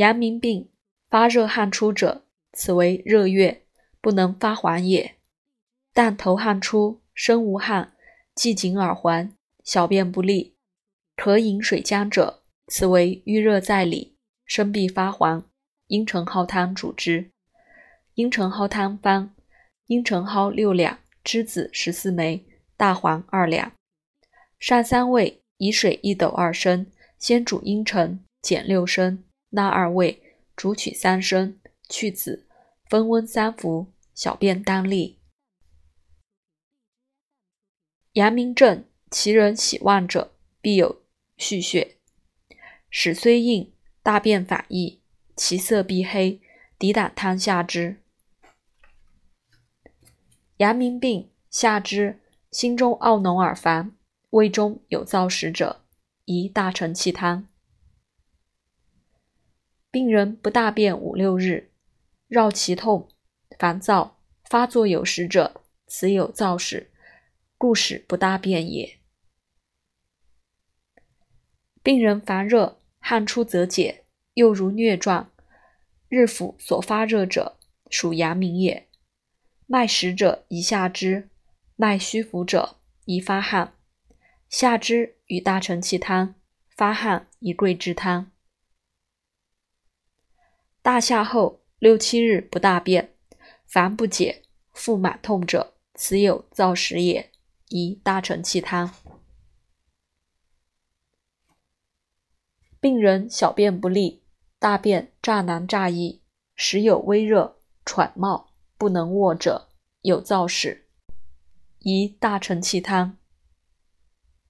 阳明病发热汗出者，此为热月，不能发黄也。但头汗出，身无汗，既颈耳环，小便不利，可饮水浆者，此为瘀热在里，身必发黄。茵陈蒿汤主之。茵陈蒿汤方：茵陈蒿六两，栀子十四枚，大黄二两。上三味，以水一斗二升，先煮茵陈，减六升，纳二味，煮取三升，去籽，分温三服。小便当利。阳明症，其人喜望者，必有蓄血，屎虽硬，大便反溢，其色必黑，抵胆汤下之。阳明病下之，心中懊浓而烦，胃中有燥食者，宜大承气汤。病人不大便五六日，绕脐痛。烦躁发作有时者，此有燥屎，故使不大便也。病人烦热，汗出则解，又如疟状，日腹所发热者，属阳明也。脉实者宜下之，脉虚浮者宜发汗。下之与大承气汤，发汗宜桂枝汤。大夏后六七日不大便。烦不解，腹满痛者，此有燥屎也，宜大承气汤。病人小便不利，大便乍难乍易，时有微热、喘冒，不能卧者，有燥屎，宜大承气汤。